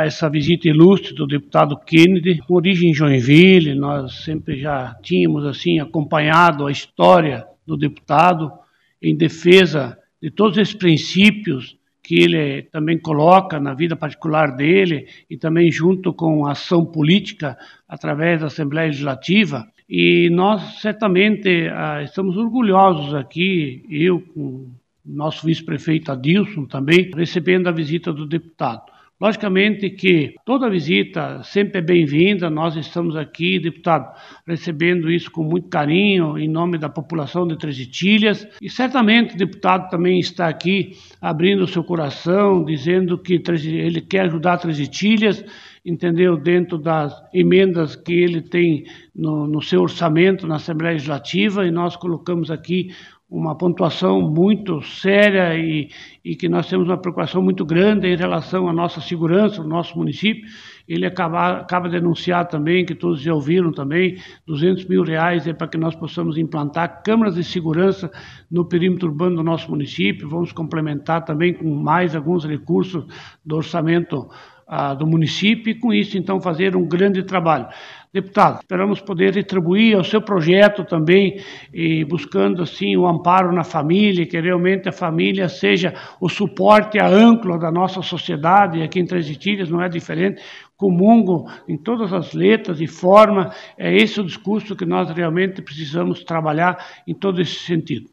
essa visita ilustre do deputado Kennedy, com origem em Joinville, nós sempre já tínhamos assim acompanhado a história do deputado em defesa de todos esses princípios que ele também coloca na vida particular dele e também junto com a ação política através da Assembleia Legislativa. E nós certamente ah, estamos orgulhosos aqui, eu com nosso vice-prefeito Adilson também, recebendo a visita do deputado. Logicamente que toda visita sempre é bem-vinda, nós estamos aqui, deputado, recebendo isso com muito carinho, em nome da população de Três Itilhas, e certamente o deputado também está aqui abrindo o seu coração, dizendo que ele quer ajudar Três Itilhas, entendeu, dentro das emendas que ele tem no, no seu orçamento na Assembleia Legislativa, e nós colocamos aqui uma pontuação muito séria e, e, que nós temos uma preocupação muito grande em relação à nossa segurança no nosso município. Ele acaba, acaba de anunciar também, que todos já ouviram também, 200 mil reais é para que nós possamos implantar câmaras de segurança no perímetro urbano do nosso município. Vamos complementar também com mais alguns recursos do orçamento ah, do município e com isso então fazer um grande trabalho. Deputado, esperamos poder retribuir ao seu projeto também, buscando assim o amparo na família, que realmente a família seja o suporte, a âncora da nossa sociedade, aqui em Três Itilhas não é diferente, comungo em todas as letras e forma, é esse o discurso que nós realmente precisamos trabalhar em todo esse sentido.